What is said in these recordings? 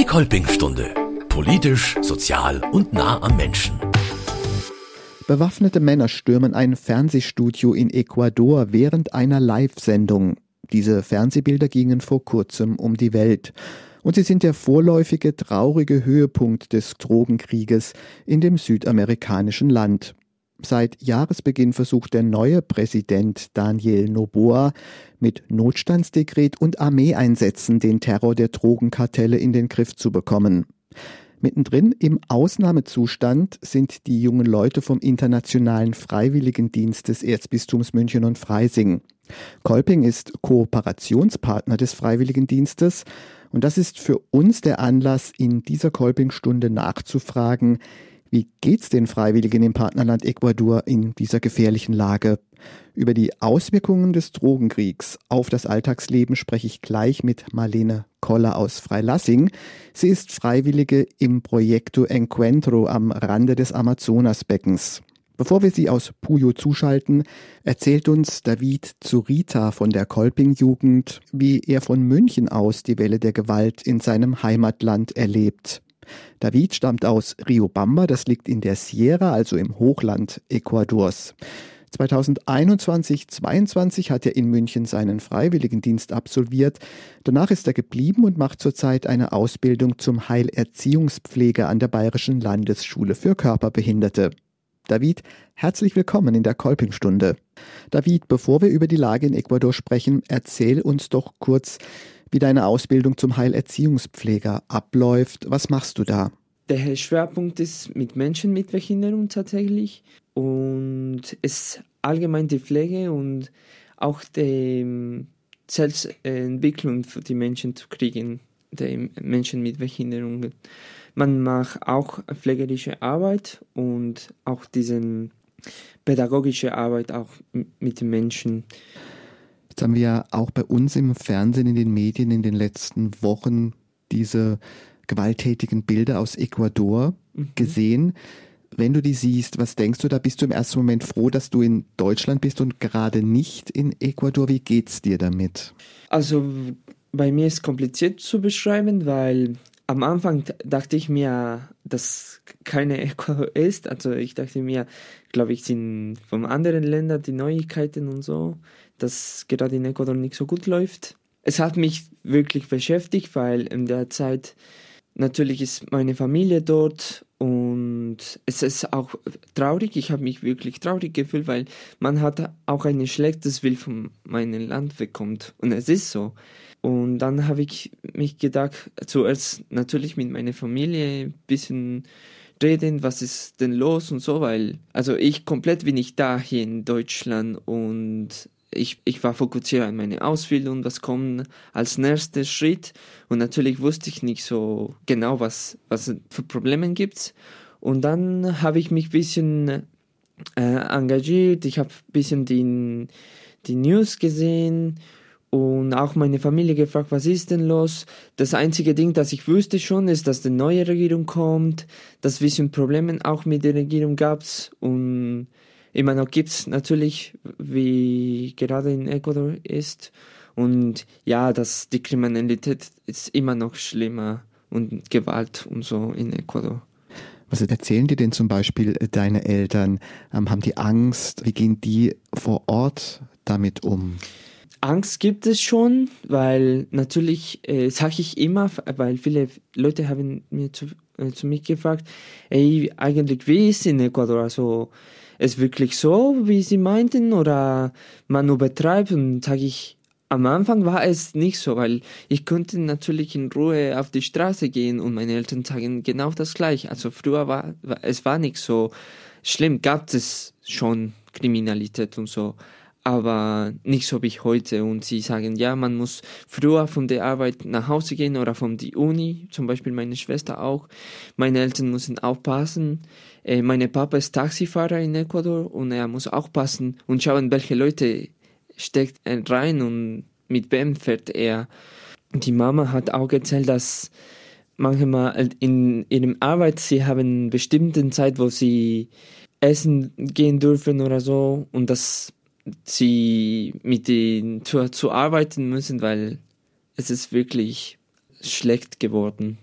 Die Kolpingstunde. Politisch, sozial und nah am Menschen. Bewaffnete Männer stürmen ein Fernsehstudio in Ecuador während einer Live-Sendung. Diese Fernsehbilder gingen vor kurzem um die Welt. Und sie sind der vorläufige traurige Höhepunkt des Drogenkrieges in dem südamerikanischen Land. Seit Jahresbeginn versucht der neue Präsident Daniel Noboa mit Notstandsdekret und Armeeeinsätzen den Terror der Drogenkartelle in den Griff zu bekommen. Mittendrin im Ausnahmezustand sind die jungen Leute vom Internationalen Freiwilligendienst des Erzbistums München und Freising. Kolping ist Kooperationspartner des Freiwilligendienstes und das ist für uns der Anlass, in dieser Kolping-Stunde nachzufragen, wie geht's den Freiwilligen im Partnerland Ecuador in dieser gefährlichen Lage? Über die Auswirkungen des Drogenkriegs auf das Alltagsleben spreche ich gleich mit Marlene Koller aus Freilassing. Sie ist Freiwillige im Proyecto Encuentro am Rande des Amazonasbeckens. Bevor wir sie aus Puyo zuschalten, erzählt uns David Zurita von der Kolping-Jugend, wie er von München aus die Welle der Gewalt in seinem Heimatland erlebt. David stammt aus Riobamba, das liegt in der Sierra, also im Hochland Ecuadors. 2021-22 hat er in München seinen Freiwilligendienst absolviert. Danach ist er geblieben und macht zurzeit eine Ausbildung zum Heilerziehungspfleger an der Bayerischen Landesschule für Körperbehinderte. David, herzlich willkommen in der Kolpingstunde. David, bevor wir über die Lage in Ecuador sprechen, erzähl uns doch kurz, wie deine Ausbildung zum Heilerziehungspfleger abläuft. Was machst du da? Der Schwerpunkt ist mit Menschen mit Behinderung tatsächlich und es ist allgemein die Pflege und auch die Selbstentwicklung für die Menschen zu kriegen, die Menschen mit Behinderungen. Man macht auch pflegerische Arbeit und auch diese pädagogische Arbeit auch mit den Menschen. Jetzt haben wir ja auch bei uns im Fernsehen, in den Medien in den letzten Wochen diese gewalttätigen Bilder aus Ecuador mhm. gesehen. Wenn du die siehst, was denkst du, da bist du im ersten Moment froh, dass du in Deutschland bist und gerade nicht in Ecuador. Wie geht's dir damit? Also bei mir ist es kompliziert zu beschreiben, weil am Anfang dachte ich mir, dass keine Ecuador ist. Also ich dachte mir, glaube ich, sind von anderen Ländern die Neuigkeiten und so dass gerade in Ecuador nicht so gut läuft. Es hat mich wirklich beschäftigt, weil in der Zeit natürlich ist meine Familie dort und es ist auch traurig. Ich habe mich wirklich traurig gefühlt, weil man hat auch ein schlechtes Bild von meinem Land bekommt und es ist so. Und dann habe ich mich gedacht, zuerst natürlich mit meiner Familie ein bisschen reden, was ist denn los und so, weil, also ich komplett bin ich da hier in Deutschland und ich, ich war fokussiert an meine Ausbildung, was kommt als nächster Schritt. Und natürlich wusste ich nicht so genau, was, was für Probleme gibt. Und dann habe ich mich ein bisschen äh, engagiert, ich habe ein bisschen die, die News gesehen und auch meine Familie gefragt, was ist denn los? Das einzige Ding, das ich wusste schon, ist, dass die neue Regierung kommt, dass es ein bisschen Probleme auch mit der Regierung gab und immer noch gibt es natürlich, wie gerade in Ecuador ist. Und ja, dass die Kriminalität ist immer noch schlimmer und Gewalt und so in Ecuador. Was erzählen dir denn zum Beispiel deine Eltern? Ähm, haben die Angst? Wie gehen die vor Ort damit um? Angst gibt es schon, weil natürlich äh, sage ich immer, weil viele Leute haben mir zu, äh, zu mir gefragt, ey, eigentlich wie ist in Ecuador? Also es wirklich so, wie sie meinten, oder man übertreibt? Und sage ich, am Anfang war es nicht so, weil ich konnte natürlich in Ruhe auf die Straße gehen und meine Eltern sagen genau das gleiche. Also früher war, es war nicht so schlimm, gab es schon Kriminalität und so aber nicht so wie heute. Und sie sagen, ja, man muss früher von der Arbeit nach Hause gehen oder von der Uni, zum Beispiel meine Schwester auch. Meine Eltern müssen aufpassen. Äh, meine Papa ist Taxifahrer in Ecuador und er muss aufpassen und schauen, welche Leute steckt er rein und mit wem fährt er. Die Mama hat auch erzählt, dass manchmal in ihrem Arbeit sie haben eine bestimmte Zeit, wo sie essen gehen dürfen oder so und das sie mit denen zu, zu arbeiten müssen, weil es ist wirklich schlecht geworden.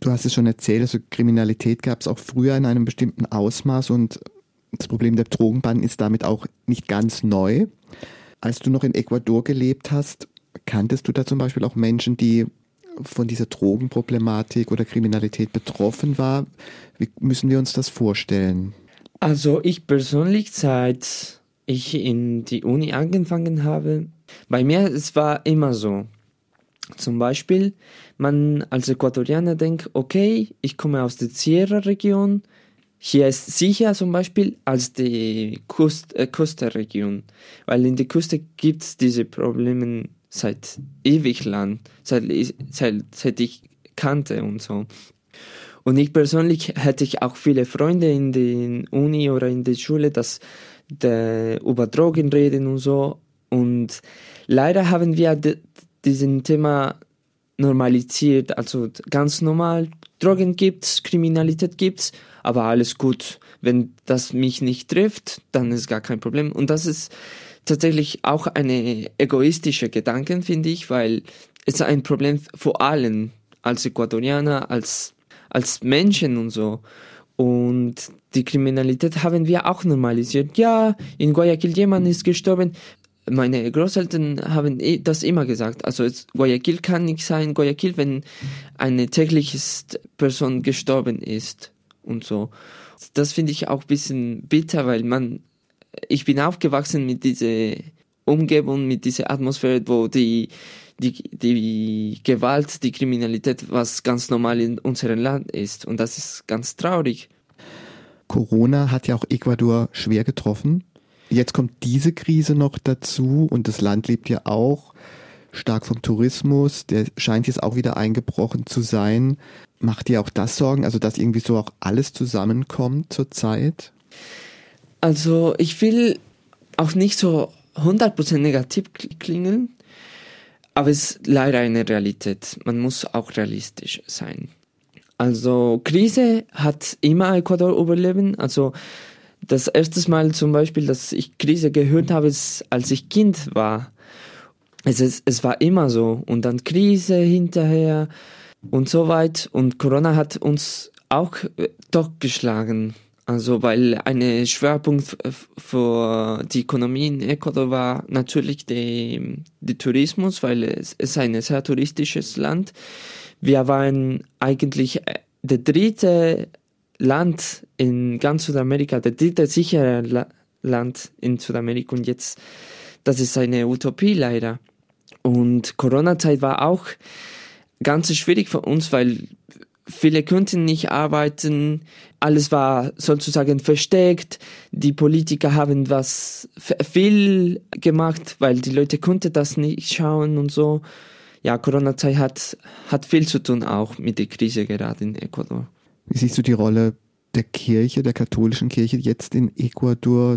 Du hast es schon erzählt, also Kriminalität gab es auch früher in einem bestimmten Ausmaß und das Problem der Drogenbanden ist damit auch nicht ganz neu. Als du noch in Ecuador gelebt hast, kanntest du da zum Beispiel auch Menschen, die von dieser Drogenproblematik oder Kriminalität betroffen war? Wie müssen wir uns das vorstellen? Also ich persönlich, seit ich in die Uni angefangen habe, bei mir es war immer so. Zum Beispiel, man als Äquatorianer denkt, okay, ich komme aus der Sierra-Region, hier ist sicher zum Beispiel als die Kust, äh, Küstenregion, weil in der Küste gibt es diese Probleme seit ewig lang, seit, seit, seit ich kannte und so. Und ich persönlich hätte ich auch viele Freunde in der Uni oder in der Schule, dass über Drogen reden und so. Und leider haben wir diesen Thema normalisiert, also ganz normal. Drogen gibt's, Kriminalität gibt's, aber alles gut. Wenn das mich nicht trifft, dann ist gar kein Problem. Und das ist tatsächlich auch eine egoistische Gedanke, finde ich, weil es ein Problem vor allem als Äquatorianer, als, als Menschen und so. Und die Kriminalität haben wir auch normalisiert. Ja, in Guayaquil jemand ist gestorben. Meine Großeltern haben das immer gesagt. Also Guayaquil kann nicht sein Guayaquil, wenn eine tägliche Person gestorben ist und so. Das finde ich auch ein bisschen bitter, weil man ich bin aufgewachsen mit dieser Umgebung, mit dieser Atmosphäre, wo die, die, die Gewalt, die Kriminalität, was ganz normal in unserem Land ist. Und das ist ganz traurig. Corona hat ja auch Ecuador schwer getroffen. Jetzt kommt diese Krise noch dazu und das Land lebt ja auch stark vom Tourismus. Der scheint jetzt auch wieder eingebrochen zu sein. Macht dir auch das Sorgen, also dass irgendwie so auch alles zusammenkommt zurzeit? Also ich will auch nicht so 100% negativ klingen, aber es ist leider eine Realität. Man muss auch realistisch sein. Also Krise hat immer Ecuador überleben. Also das erste Mal zum Beispiel, dass ich Krise gehört habe, ist, als ich Kind war. Es, ist, es war immer so. Und dann Krise hinterher und so weit. Und Corona hat uns auch äh, doch geschlagen. Also, weil ein Schwerpunkt für die Ökonomie in Ecuador war natürlich der Tourismus, weil es ist ein sehr touristisches Land. Wir waren eigentlich äh, der dritte Land in ganz Südamerika, der dritte sichere La Land in Südamerika und jetzt, das ist eine Utopie leider. Und Corona-Zeit war auch ganz schwierig für uns, weil viele konnten nicht arbeiten, alles war sozusagen versteckt, die Politiker haben was viel gemacht, weil die Leute konnten das nicht schauen und so. Ja, Corona-Zeit hat, hat viel zu tun auch mit der Krise gerade in Ecuador. Wie siehst du die Rolle der Kirche, der katholischen Kirche jetzt in Ecuador?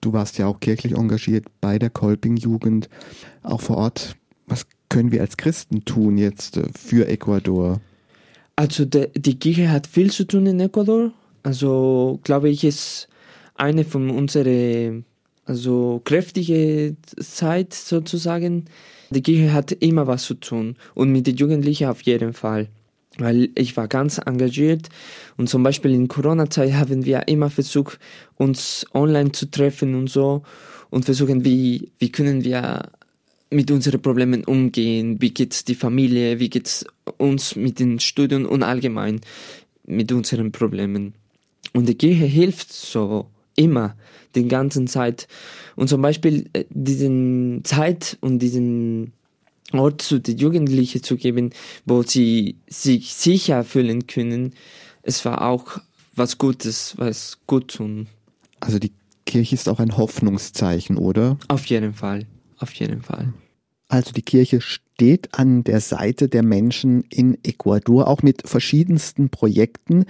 Du warst ja auch kirchlich engagiert bei der Kolping-Jugend, auch vor Ort. Was können wir als Christen tun jetzt äh, für Ecuador? Also de, die Kirche hat viel zu tun in Ecuador. Also glaube ich, ist eine von unseren also kräftige Zeit sozusagen. Die Kirche hat immer was zu tun und mit den Jugendlichen auf jeden Fall. Weil ich war ganz engagiert und zum Beispiel in Corona-Zeit haben wir immer versucht, uns online zu treffen und so und versuchen, wie, wie können wir mit unseren Problemen umgehen, wie geht's die Familie, wie geht's uns mit den Studien und allgemein mit unseren Problemen. Und die Kirche hilft so immer, den ganzen Zeit. Und zum Beispiel äh, diesen Zeit und diesen Ort zu den Jugendlichen zu geben, wo sie sich sicher fühlen können, es war auch was Gutes, was gut tun. Also die Kirche ist auch ein Hoffnungszeichen, oder? Auf jeden Fall auf jeden Fall. Also die Kirche steht an der Seite der Menschen in Ecuador, auch mit verschiedensten Projekten,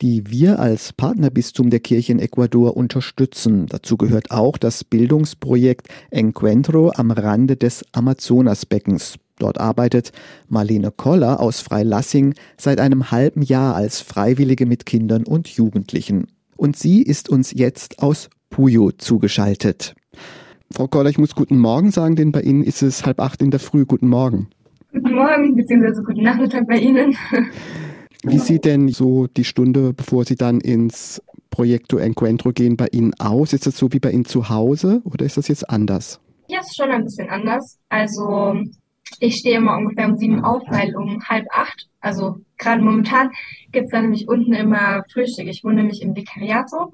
die wir als Partnerbistum der Kirche in Ecuador unterstützen. Dazu gehört auch das Bildungsprojekt Encuentro am Rande des Amazonasbeckens. Dort arbeitet Marlene Koller aus Freilassing seit einem halben Jahr als Freiwillige mit Kindern und Jugendlichen. Und sie ist uns jetzt aus Puyo zugeschaltet. Frau Koller, ich muss guten Morgen sagen, denn bei Ihnen ist es halb acht in der Früh. Guten Morgen. Guten Morgen, beziehungsweise guten Nachmittag bei Ihnen. Wie sieht denn so die Stunde, bevor Sie dann ins Projekto Encuentro gehen, bei Ihnen aus? Ist das so wie bei Ihnen zu Hause oder ist das jetzt anders? Ja, ist schon ein bisschen anders. Also ich stehe immer ungefähr um sieben auf, weil um halb acht, also gerade momentan, gibt's da nämlich unten immer Frühstück. Ich wohne nämlich im Vicariato,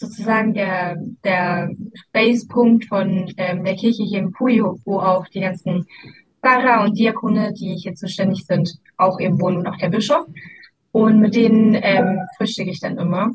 sozusagen der, der Basepunkt von ähm, der Kirche hier in Puyo, wo auch die ganzen Pfarrer und Diakone, die hier zuständig sind, auch eben wohnen und auch der Bischof. Und mit denen ähm, frühstücke ich dann immer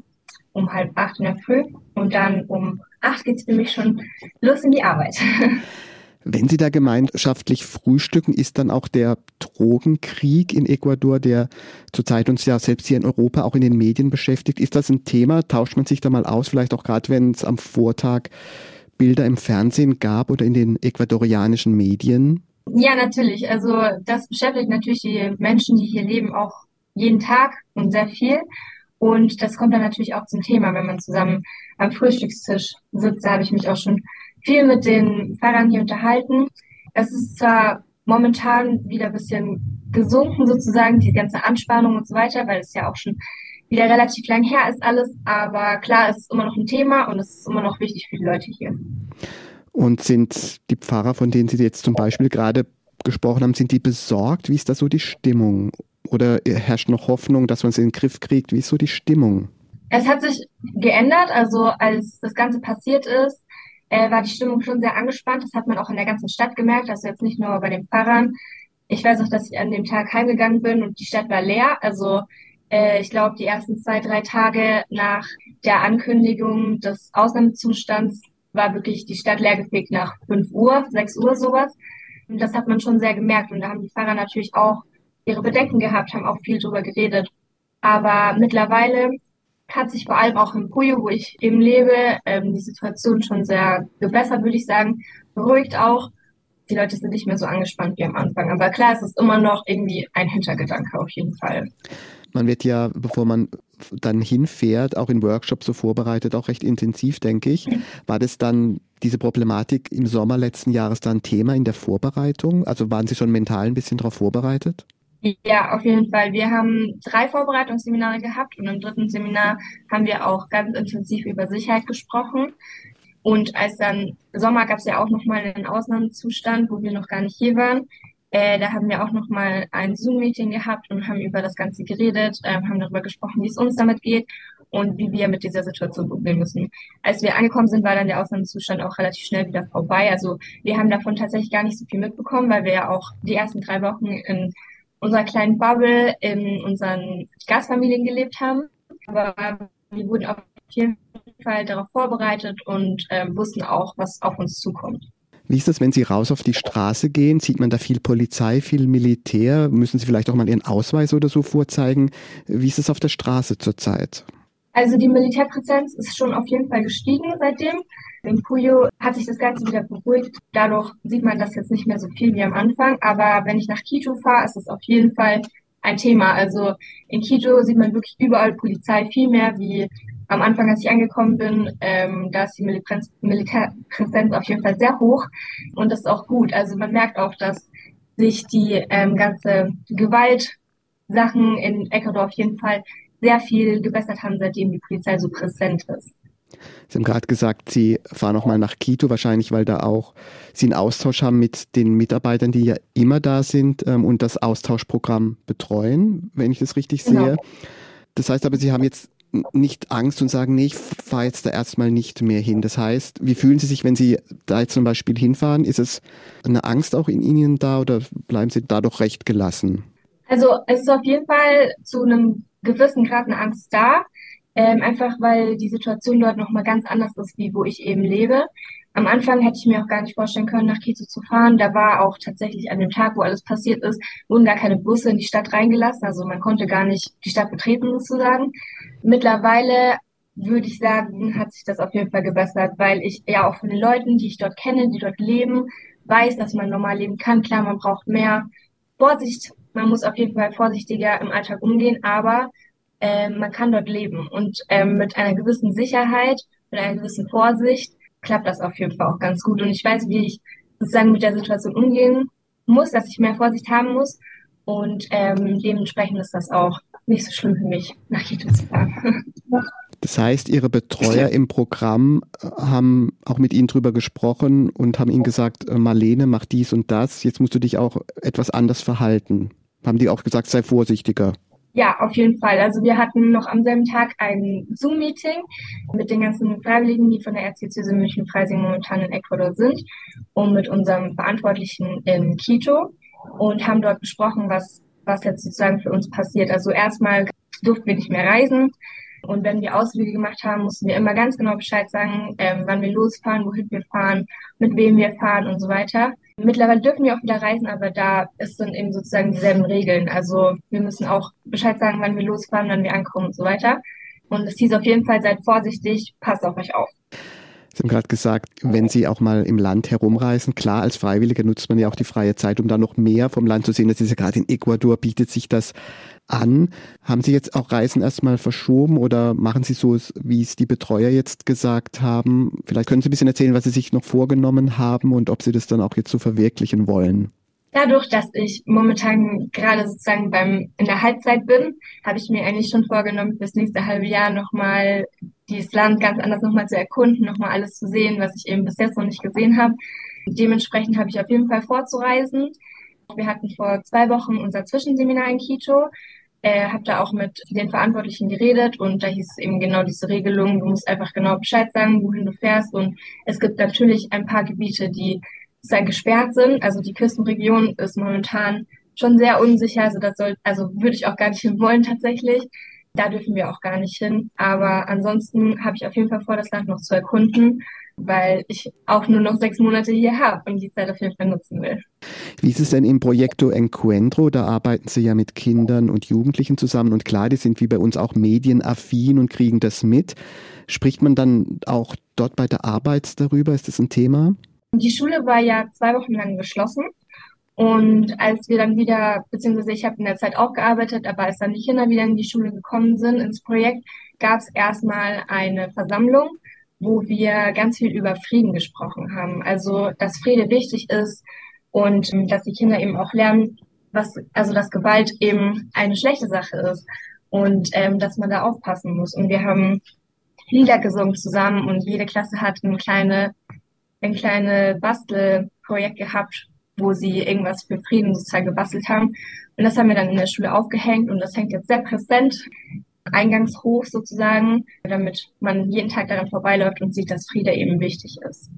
um halb acht in der Früh und dann um acht geht's für mich schon los in die Arbeit. Wenn Sie da gemeinschaftlich frühstücken, ist dann auch der Drogenkrieg in Ecuador, der zurzeit uns ja selbst hier in Europa auch in den Medien beschäftigt, ist das ein Thema? Tauscht man sich da mal aus, vielleicht auch gerade wenn es am Vortag Bilder im Fernsehen gab oder in den ecuadorianischen Medien? Ja, natürlich. Also das beschäftigt natürlich die Menschen, die hier leben, auch jeden Tag und sehr viel. Und das kommt dann natürlich auch zum Thema, wenn man zusammen am Frühstückstisch sitzt. Da habe ich mich auch schon viel mit den Fahrern hier unterhalten. Es ist zwar momentan wieder ein bisschen gesunken sozusagen, die ganze Anspannung und so weiter, weil es ja auch schon wieder relativ lang her ist alles. Aber klar, es ist immer noch ein Thema und es ist immer noch wichtig für die Leute hier. Und sind die Pfarrer, von denen Sie jetzt zum Beispiel gerade gesprochen haben, sind die besorgt? Wie ist da so die Stimmung? Oder herrscht noch Hoffnung, dass man es in den Griff kriegt? Wie ist so die Stimmung? Es hat sich geändert. Also als das Ganze passiert ist, äh, war die Stimmung schon sehr angespannt. Das hat man auch in der ganzen Stadt gemerkt. Also jetzt nicht nur bei den Pfarrern. Ich weiß auch, dass ich an dem Tag heimgegangen bin und die Stadt war leer. Also äh, ich glaube, die ersten zwei, drei Tage nach der Ankündigung des Ausnahmezustands war wirklich die Stadt leergefegt nach fünf Uhr, sechs Uhr sowas. Und das hat man schon sehr gemerkt. Und da haben die Fahrer natürlich auch ihre Bedenken gehabt, haben auch viel drüber geredet. Aber mittlerweile hat sich vor allem auch in Puyo, wo ich eben lebe, ähm, die Situation schon sehr gebessert, würde ich sagen. Beruhigt auch. Die Leute sind nicht mehr so angespannt wie am Anfang. Aber klar, es ist immer noch irgendwie ein Hintergedanke auf jeden Fall. Man wird ja, bevor man dann hinfährt, auch in Workshops so vorbereitet, auch recht intensiv, denke ich. War das dann diese Problematik im Sommer letzten Jahres dann Thema in der Vorbereitung? Also waren Sie schon mental ein bisschen darauf vorbereitet? Ja, auf jeden Fall. Wir haben drei Vorbereitungsseminare gehabt und im dritten Seminar haben wir auch ganz intensiv über Sicherheit gesprochen. Und als dann Sommer gab es ja auch nochmal einen Ausnahmezustand, wo wir noch gar nicht hier waren. Äh, da haben wir auch nochmal ein Zoom-Meeting gehabt und haben über das Ganze geredet, äh, haben darüber gesprochen, wie es uns damit geht und wie wir mit dieser Situation umgehen müssen. Als wir angekommen sind, war dann der Ausnahmezustand auch relativ schnell wieder vorbei. Also wir haben davon tatsächlich gar nicht so viel mitbekommen, weil wir ja auch die ersten drei Wochen in unserer kleinen Bubble in unseren Gastfamilien gelebt haben. Aber wir wurden auf jeden Fall darauf vorbereitet und äh, wussten auch, was auf uns zukommt. Wie ist das, wenn Sie raus auf die Straße gehen? Sieht man da viel Polizei, viel Militär? Müssen Sie vielleicht auch mal Ihren Ausweis oder so vorzeigen? Wie ist es auf der Straße zurzeit? Also die Militärpräsenz ist schon auf jeden Fall gestiegen seitdem. In Puyo hat sich das Ganze wieder beruhigt. Dadurch sieht man das jetzt nicht mehr so viel wie am Anfang. Aber wenn ich nach Quito fahre, ist es auf jeden Fall ein Thema. Also in Quito sieht man wirklich überall Polizei viel mehr wie am Anfang, als ich angekommen bin. Ähm, da ist die Militärpräsenz auf jeden Fall sehr hoch und das ist auch gut. Also man merkt auch, dass sich die ähm, ganze Gewaltsachen in Ecuador auf jeden Fall sehr viel gebessert haben, seitdem die Polizei so präsent ist. Sie haben gerade gesagt, Sie fahren auch mal nach Quito, wahrscheinlich, weil da auch Sie einen Austausch haben mit den Mitarbeitern, die ja immer da sind ähm, und das Austauschprogramm betreuen, wenn ich das richtig genau. sehe. Das heißt aber, Sie haben jetzt nicht Angst und sagen, nee, ich fahre jetzt da erstmal nicht mehr hin. Das heißt, wie fühlen Sie sich, wenn Sie da jetzt zum Beispiel hinfahren? Ist es eine Angst auch in Ihnen da oder bleiben Sie da doch recht gelassen? Also es ist auf jeden Fall zu einem gewissen Grad eine Angst da. Ähm, einfach weil die Situation dort nochmal ganz anders ist, wie wo ich eben lebe. Am Anfang hätte ich mir auch gar nicht vorstellen können, nach Quito zu fahren. Da war auch tatsächlich an dem Tag, wo alles passiert ist, wurden gar keine Busse in die Stadt reingelassen. Also man konnte gar nicht die Stadt betreten sozusagen. Mittlerweile würde ich sagen, hat sich das auf jeden Fall gebessert, weil ich ja auch von den Leuten, die ich dort kenne, die dort leben, weiß, dass man normal leben kann. Klar, man braucht mehr Vorsicht. Man muss auf jeden Fall vorsichtiger im Alltag umgehen, aber äh, man kann dort leben. Und ähm, mit einer gewissen Sicherheit, mit einer gewissen Vorsicht klappt das auf jeden Fall auch ganz gut. Und ich weiß, wie ich sozusagen mit der Situation umgehen muss, dass ich mehr Vorsicht haben muss. Und ähm, dementsprechend ist das auch nicht so schlimm für mich, nach Quito zu fahren. Das heißt, Ihre Betreuer im Programm äh, haben auch mit Ihnen drüber gesprochen und haben Ihnen gesagt, äh, Marlene, mach dies und das, jetzt musst du dich auch etwas anders verhalten. Haben die auch gesagt, sei vorsichtiger? Ja, auf jeden Fall. Also wir hatten noch am selben Tag ein Zoom-Meeting mit den ganzen Freiwilligen, die von der Erzdiözese München-Freising momentan in Ecuador sind und mit unserem Verantwortlichen in Quito und haben dort besprochen, was, was jetzt sozusagen für uns passiert. Also erstmal durften wir nicht mehr reisen. Und wenn wir Ausflüge gemacht haben, mussten wir immer ganz genau Bescheid sagen, ähm, wann wir losfahren, wohin wir fahren, mit wem wir fahren und so weiter. Mittlerweile dürfen wir auch wieder reisen, aber da ist dann eben sozusagen dieselben Regeln. Also wir müssen auch Bescheid sagen, wann wir losfahren, wann wir ankommen und so weiter. Und es hieß auf jeden Fall, seid vorsichtig, passt auf euch auf. Sie haben gerade gesagt, wenn Sie auch mal im Land herumreisen, klar, als Freiwilliger nutzt man ja auch die freie Zeit, um da noch mehr vom Land zu sehen. Das ist ja gerade in Ecuador, bietet sich das an. Haben Sie jetzt auch Reisen erstmal verschoben oder machen Sie so, wie es die Betreuer jetzt gesagt haben? Vielleicht können Sie ein bisschen erzählen, was Sie sich noch vorgenommen haben und ob Sie das dann auch jetzt so verwirklichen wollen. Dadurch, dass ich momentan gerade sozusagen beim in der Halbzeit bin, habe ich mir eigentlich schon vorgenommen, fürs nächste halbe Jahr nochmal dieses Land ganz anders nochmal zu erkunden, nochmal alles zu sehen, was ich eben bis jetzt noch nicht gesehen habe. Dementsprechend habe ich auf jeden Fall vorzureisen. Wir hatten vor zwei Wochen unser Zwischenseminar in Quito. Äh, habe da auch mit den Verantwortlichen geredet und da hieß es eben genau diese Regelung, du musst einfach genau Bescheid sagen, wohin du fährst und es gibt natürlich ein paar Gebiete, die sehr gesperrt sind. Also die Küstenregion ist momentan schon sehr unsicher. Also das soll, also würde ich auch gar nicht hin wollen tatsächlich. Da dürfen wir auch gar nicht hin. Aber ansonsten habe ich auf jeden Fall vor, das Land noch zu erkunden, weil ich auch nur noch sechs Monate hier habe und die Zeit auf jeden Fall nutzen will. Wie ist es denn im Proyecto Encuentro? Da arbeiten Sie ja mit Kindern und Jugendlichen zusammen und klar, die sind wie bei uns auch medienaffin und kriegen das mit. Spricht man dann auch dort bei der Arbeit darüber? Ist das ein Thema? Die Schule war ja zwei Wochen lang geschlossen. Und als wir dann wieder, beziehungsweise ich habe in der Zeit auch gearbeitet, aber als dann die Kinder wieder in die Schule gekommen sind, ins Projekt, gab es erstmal eine Versammlung, wo wir ganz viel über Frieden gesprochen haben. Also, dass Friede wichtig ist und ähm, dass die Kinder eben auch lernen, was, also dass Gewalt eben eine schlechte Sache ist und ähm, dass man da aufpassen muss. Und wir haben Lieder gesungen zusammen und jede Klasse hat eine kleine ein kleines Bastelprojekt gehabt, wo sie irgendwas für Frieden sozusagen gebastelt haben. Und das haben wir dann in der Schule aufgehängt und das hängt jetzt sehr präsent eingangshoch sozusagen, damit man jeden Tag daran vorbeiläuft und sieht, dass Friede eben wichtig ist.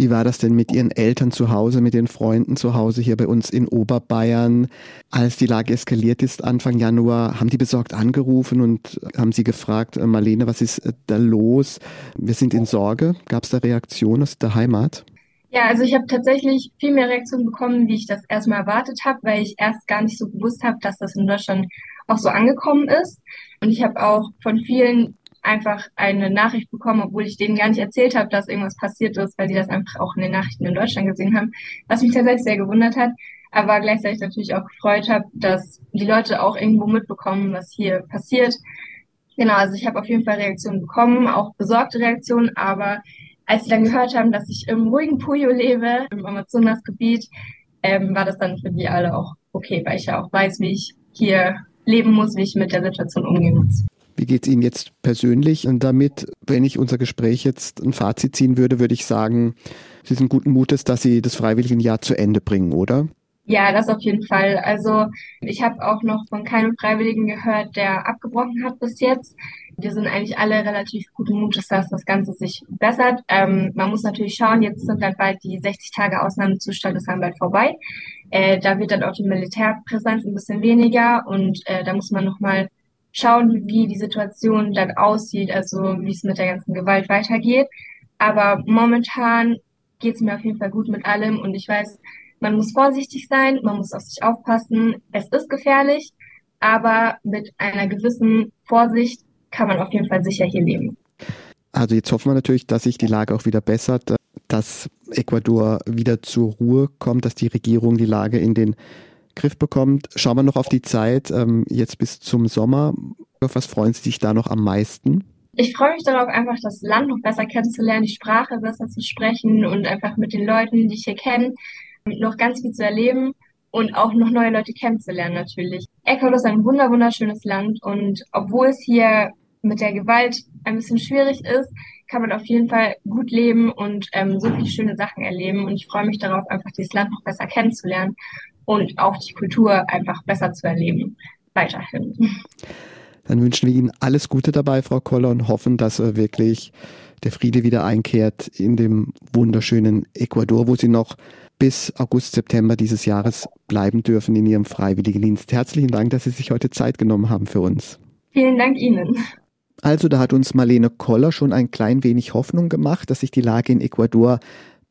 Wie war das denn mit Ihren Eltern zu Hause, mit den Freunden zu Hause hier bei uns in Oberbayern? Als die Lage eskaliert ist Anfang Januar, haben die besorgt angerufen und haben sie gefragt, äh, Marlene, was ist äh, da los? Wir sind in Sorge. Gab es da Reaktionen aus der Heimat? Ja, also ich habe tatsächlich viel mehr Reaktionen bekommen, wie ich das erstmal erwartet habe, weil ich erst gar nicht so gewusst habe, dass das in Deutschland auch so angekommen ist. Und ich habe auch von vielen einfach eine Nachricht bekommen, obwohl ich denen gar nicht erzählt habe, dass irgendwas passiert ist, weil die das einfach auch in den Nachrichten in Deutschland gesehen haben, was mich tatsächlich sehr gewundert hat, aber gleichzeitig natürlich auch gefreut habe, dass die Leute auch irgendwo mitbekommen, was hier passiert. Genau, also ich habe auf jeden Fall Reaktionen bekommen, auch besorgte Reaktionen, aber als sie dann gehört haben, dass ich im ruhigen Puyo lebe, im Amazonasgebiet, ähm, war das dann für die alle auch okay, weil ich ja auch weiß, wie ich hier leben muss, wie ich mit der Situation umgehen muss. Wie geht es Ihnen jetzt persönlich? Und damit, wenn ich unser Gespräch jetzt ein Fazit ziehen würde, würde ich sagen, Sie sind guten Mutes, dass Sie das Freiwilligenjahr zu Ende bringen, oder? Ja, das auf jeden Fall. Also ich habe auch noch von keinem Freiwilligen gehört, der abgebrochen hat bis jetzt. Wir sind eigentlich alle relativ guten Mutes, dass das Ganze sich bessert. Ähm, man muss natürlich schauen, jetzt sind dann bald die 60 Tage Ausnahmezustand, das haben bald vorbei. Äh, da wird dann auch die Militärpräsenz ein bisschen weniger und äh, da muss man nochmal schauen, wie die Situation dann aussieht, also wie es mit der ganzen Gewalt weitergeht. Aber momentan geht es mir auf jeden Fall gut mit allem und ich weiß, man muss vorsichtig sein, man muss auf sich aufpassen. Es ist gefährlich, aber mit einer gewissen Vorsicht kann man auf jeden Fall sicher hier leben. Also jetzt hoffen wir natürlich, dass sich die Lage auch wieder bessert, dass Ecuador wieder zur Ruhe kommt, dass die Regierung die Lage in den Griff bekommt. Schauen wir noch auf die Zeit ähm, jetzt bis zum Sommer. Auf was freuen Sie sich da noch am meisten? Ich freue mich darauf, einfach das Land noch besser kennenzulernen, die Sprache besser zu sprechen und einfach mit den Leuten, die ich hier kenne, noch ganz viel zu erleben. und auch noch neue Leute kennenzulernen natürlich. Ecuador ist ein wunder wunderschönes Land und obwohl es hier mit der Gewalt ein bisschen schwierig ist, kann man auf jeden Fall gut leben und ähm, so viele schöne Sachen erleben. Und ich freue mich darauf, einfach dieses Land noch besser kennenzulernen und auch die Kultur einfach besser zu erleben. Weiterhin. Dann wünschen wir Ihnen alles Gute dabei, Frau Koller, und hoffen, dass äh, wirklich der Friede wieder einkehrt in dem wunderschönen Ecuador, wo Sie noch bis August, September dieses Jahres bleiben dürfen in Ihrem Freiwilligendienst. Herzlichen Dank, dass Sie sich heute Zeit genommen haben für uns. Vielen Dank Ihnen. Also da hat uns Marlene Koller schon ein klein wenig Hoffnung gemacht, dass sich die Lage in Ecuador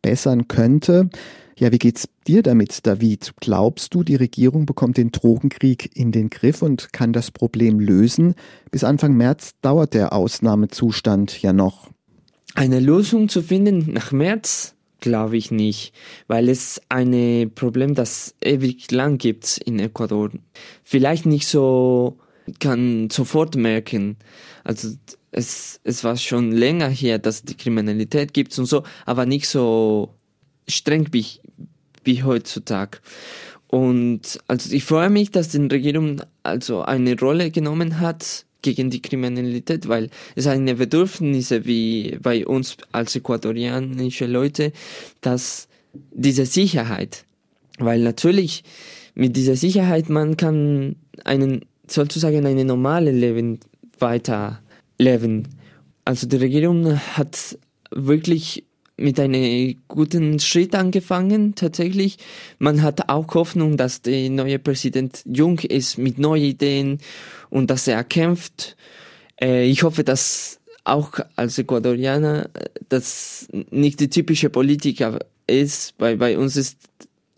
bessern könnte. Ja, wie geht's dir damit, David? Glaubst du, die Regierung bekommt den Drogenkrieg in den Griff und kann das Problem lösen? Bis Anfang März dauert der Ausnahmezustand ja noch. Eine Lösung zu finden nach März glaube ich nicht, weil es ein Problem, das ewig lang gibt in Ecuador. Vielleicht nicht so kann sofort merken. Also es, es war schon länger her, dass die Kriminalität gibt und so, aber nicht so streng wie, wie heutzutage. Und also ich freue mich, dass die Regierung also eine Rolle genommen hat gegen die Kriminalität, weil es eine Bedürfnisse wie bei uns als äquatorianische Leute, dass diese Sicherheit, weil natürlich mit dieser Sicherheit man kann einen sozusagen eine normale Leben weiterleben. Also die Regierung hat wirklich mit einem guten Schritt angefangen, tatsächlich. Man hat auch Hoffnung, dass der neue Präsident jung ist mit neuen Ideen und dass er kämpft. Äh, ich hoffe, dass auch als Ecuadorianer das nicht die typische Politiker ist, weil bei uns ist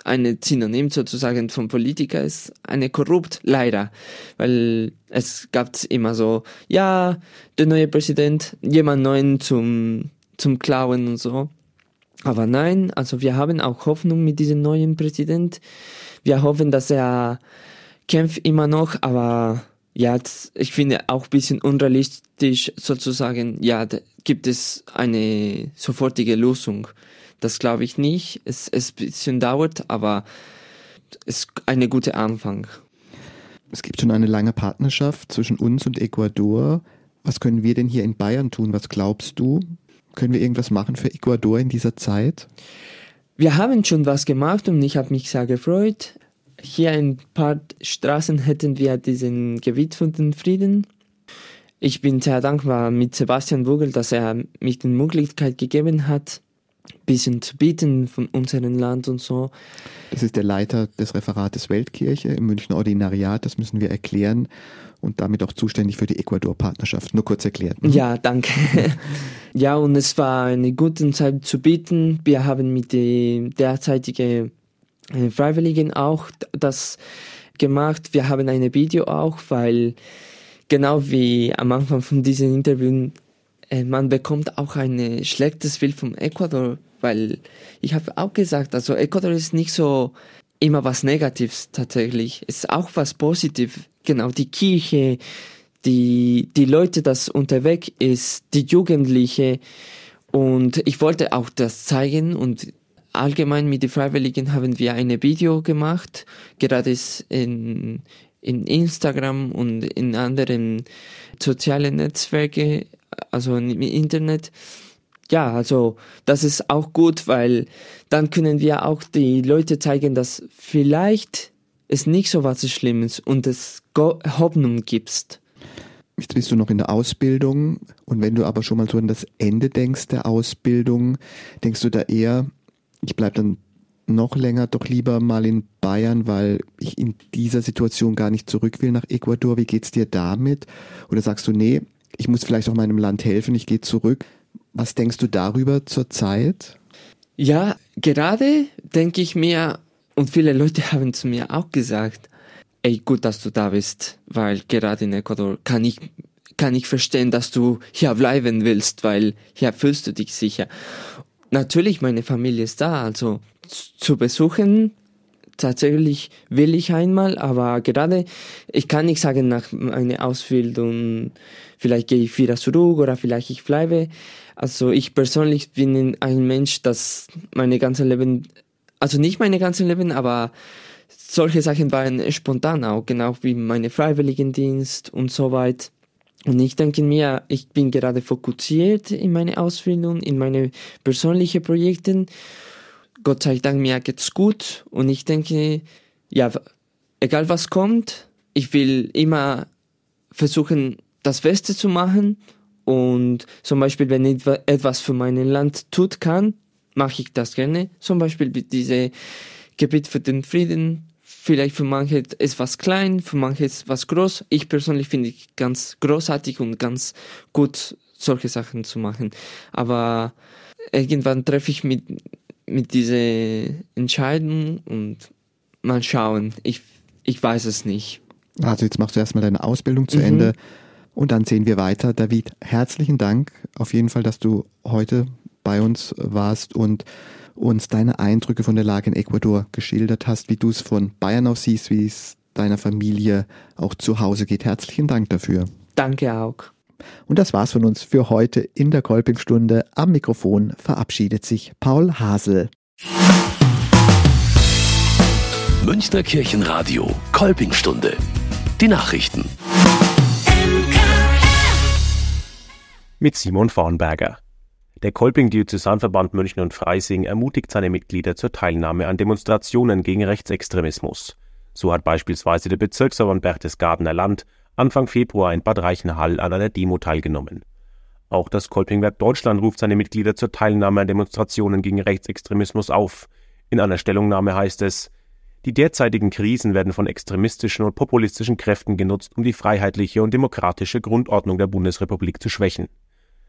eine Synonym sozusagen von Politiker ist eine korrupt, leider. Weil es gab immer so, ja, der neue Präsident, jemand neuen zum zum Klauen und so. Aber nein, also wir haben auch Hoffnung mit diesem neuen Präsident. Wir hoffen, dass er kämpft immer noch, aber ja, ich finde auch ein bisschen unrealistisch sozusagen, ja, gibt es eine sofortige Lösung. Das glaube ich nicht. Es, es ein bisschen dauert, aber es ist eine gute Anfang. Es gibt schon eine lange Partnerschaft zwischen uns und Ecuador. Was können wir denn hier in Bayern tun? Was glaubst du? Können wir irgendwas machen für Ecuador in dieser Zeit? Wir haben schon was gemacht und ich habe mich sehr gefreut. Hier ein paar Straßen hätten wir diesen gewidmeten Frieden. Ich bin sehr dankbar mit Sebastian Vogel, dass er mich die Möglichkeit gegeben hat, ein bisschen zu bieten von unserem Land und so. Das ist der Leiter des Referates Weltkirche im Münchner Ordinariat, das müssen wir erklären und damit auch zuständig für die Ecuador-Partnerschaft. Nur kurz erklärt. Ne? Ja, danke. ja, und es war eine gute Zeit zu bieten. Wir haben mit den derzeitigen äh, Freiwilligen auch das gemacht. Wir haben ein Video auch, weil genau wie am Anfang von diesem Interview, man bekommt auch ein schlechtes Bild vom Ecuador, weil ich habe auch gesagt, also Ecuador ist nicht so immer was Negatives tatsächlich. Es ist auch was Positives genau, die Kirche, die, die Leute, das unterwegs ist, die Jugendliche. Und ich wollte auch das zeigen und allgemein mit den Freiwilligen haben wir ein Video gemacht, gerade in, in Instagram und in anderen sozialen Netzwerken, also im Internet. Ja, also das ist auch gut, weil dann können wir auch die Leute zeigen, dass vielleicht es nicht so was Schlimmes und es Hoffnung gibst. Jetzt bist du noch in der Ausbildung und wenn du aber schon mal so an das Ende denkst der Ausbildung, denkst du da eher, ich bleibe dann noch länger doch lieber mal in Bayern, weil ich in dieser Situation gar nicht zurück will nach Ecuador. Wie geht's dir damit? Oder sagst du, nee, ich muss vielleicht auch meinem Land helfen, ich gehe zurück. Was denkst du darüber zur Zeit? Ja, gerade denke ich mir, und viele Leute haben zu mir auch gesagt, ey, gut, dass du da bist, weil gerade in Ecuador kann ich, kann ich verstehen, dass du hier bleiben willst, weil hier fühlst du dich sicher. Natürlich, meine Familie ist da, also zu besuchen, tatsächlich will ich einmal, aber gerade, ich kann nicht sagen, nach meiner Ausbildung, vielleicht gehe ich wieder zurück oder vielleicht ich bleibe. Also ich persönlich bin ein Mensch, das meine ganze Leben also nicht mein ganzes Leben, aber solche Sachen waren spontan auch, genau wie meine Freiwilligendienst und so weiter. Und ich denke mir, ich bin gerade fokussiert in meine Ausbildung, in meine persönlichen Projekte. Gott sei Dank, mir geht's gut. Und ich denke, ja, egal was kommt, ich will immer versuchen, das Beste zu machen. Und zum Beispiel, wenn ich etwas für mein Land tut kann, mache ich das gerne. Zum Beispiel diese Gebiet für den Frieden Vielleicht für manche ist was klein, für manche ist was groß. Ich persönlich finde ich ganz großartig und ganz gut, solche Sachen zu machen. Aber irgendwann treffe ich mit, mit dieser Entscheidung und mal schauen. Ich, ich weiß es nicht. Also jetzt machst du erstmal deine Ausbildung zu mhm. Ende und dann sehen wir weiter. David, herzlichen Dank auf jeden Fall, dass du heute bei uns warst und uns deine Eindrücke von der Lage in Ecuador geschildert hast, wie du es von Bayern aus siehst, wie es deiner Familie auch zu Hause geht. Herzlichen Dank dafür. Danke auch. Und das war's von uns für heute in der Kolpingstunde. Am Mikrofon verabschiedet sich Paul Hasel. Münchner Kirchenradio, Kolpingstunde. Die Nachrichten. Mit Simon Vornberger. Der Kolping-Diözesanverband München und Freising ermutigt seine Mitglieder zur Teilnahme an Demonstrationen gegen Rechtsextremismus. So hat beispielsweise der Bezirksverband Berchtesgadener Land Anfang Februar in Bad Reichenhall an einer Demo teilgenommen. Auch das Kolpingwerk Deutschland ruft seine Mitglieder zur Teilnahme an Demonstrationen gegen Rechtsextremismus auf. In einer Stellungnahme heißt es, die derzeitigen Krisen werden von extremistischen und populistischen Kräften genutzt, um die freiheitliche und demokratische Grundordnung der Bundesrepublik zu schwächen.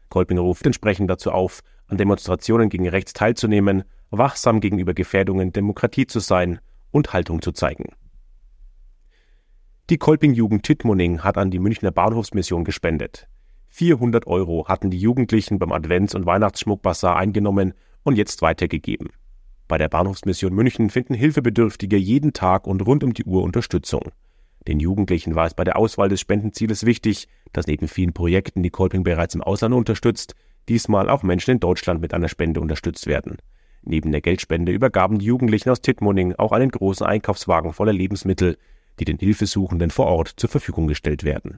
Kolping ruft entsprechend dazu auf, an Demonstrationen gegen rechts teilzunehmen, wachsam gegenüber Gefährdungen Demokratie zu sein und Haltung zu zeigen. Die Kolping-Jugend Tittmoning hat an die Münchner Bahnhofsmission gespendet. 400 Euro hatten die Jugendlichen beim Advents- und Weihnachtsschmuckbazar eingenommen und jetzt weitergegeben. Bei der Bahnhofsmission München finden Hilfebedürftige jeden Tag und rund um die Uhr Unterstützung. Den Jugendlichen war es bei der Auswahl des Spendenzieles wichtig, dass neben vielen Projekten, die Kolping bereits im Ausland unterstützt, diesmal auch Menschen in Deutschland mit einer Spende unterstützt werden. Neben der Geldspende übergaben die Jugendlichen aus Tittmoning auch einen großen Einkaufswagen voller Lebensmittel, die den Hilfesuchenden vor Ort zur Verfügung gestellt werden.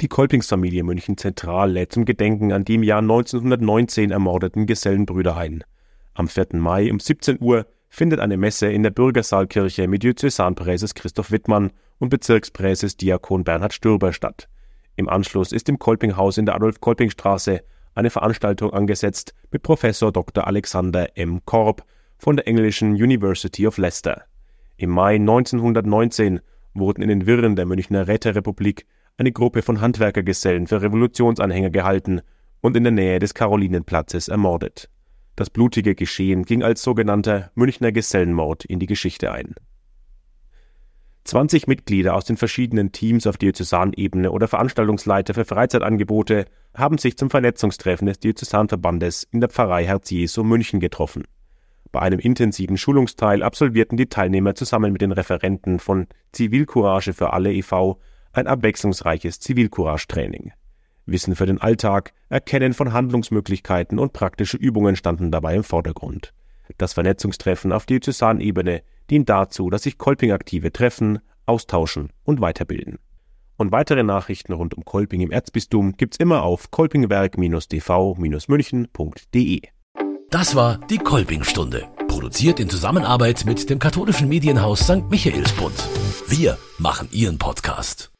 Die Kolpingsfamilie München Zentral lädt zum Gedenken an die im Jahr 1919 ermordeten Gesellenbrüder ein. Am 4. Mai um 17 Uhr findet eine Messe in der Bürgersaalkirche mit Diözesanpräses Christoph Wittmann und Bezirkspräses Diakon Bernhard Stürber statt. Im Anschluss ist im Kolpinghaus in der Adolf-Kolping-Straße eine Veranstaltung angesetzt mit Professor Dr. Alexander M. Korb von der englischen University of Leicester. Im Mai 1919 wurden in den Wirren der Münchner Räterepublik eine Gruppe von Handwerkergesellen für Revolutionsanhänger gehalten und in der Nähe des Karolinenplatzes ermordet. Das blutige Geschehen ging als sogenannter Münchner Gesellenmord in die Geschichte ein. 20 Mitglieder aus den verschiedenen Teams auf Diözesanebene oder Veranstaltungsleiter für Freizeitangebote haben sich zum Vernetzungstreffen des Diözesanverbandes in der Pfarrei Herz Jesu München getroffen. Bei einem intensiven Schulungsteil absolvierten die Teilnehmer zusammen mit den Referenten von Zivilcourage für alle e.V. ein abwechslungsreiches Zivilcourage-Training. Wissen für den Alltag, Erkennen von Handlungsmöglichkeiten und praktische Übungen standen dabei im Vordergrund. Das Vernetzungstreffen auf Diözesanebene dient dazu, dass sich Kolping-Aktive treffen, austauschen und weiterbilden. Und weitere Nachrichten rund um Kolping im Erzbistum gibt's immer auf kolpingwerk-dv-münchen.de. Das war die Kolpingstunde, produziert in Zusammenarbeit mit dem katholischen Medienhaus St. Michaelsbund. Wir machen Ihren Podcast.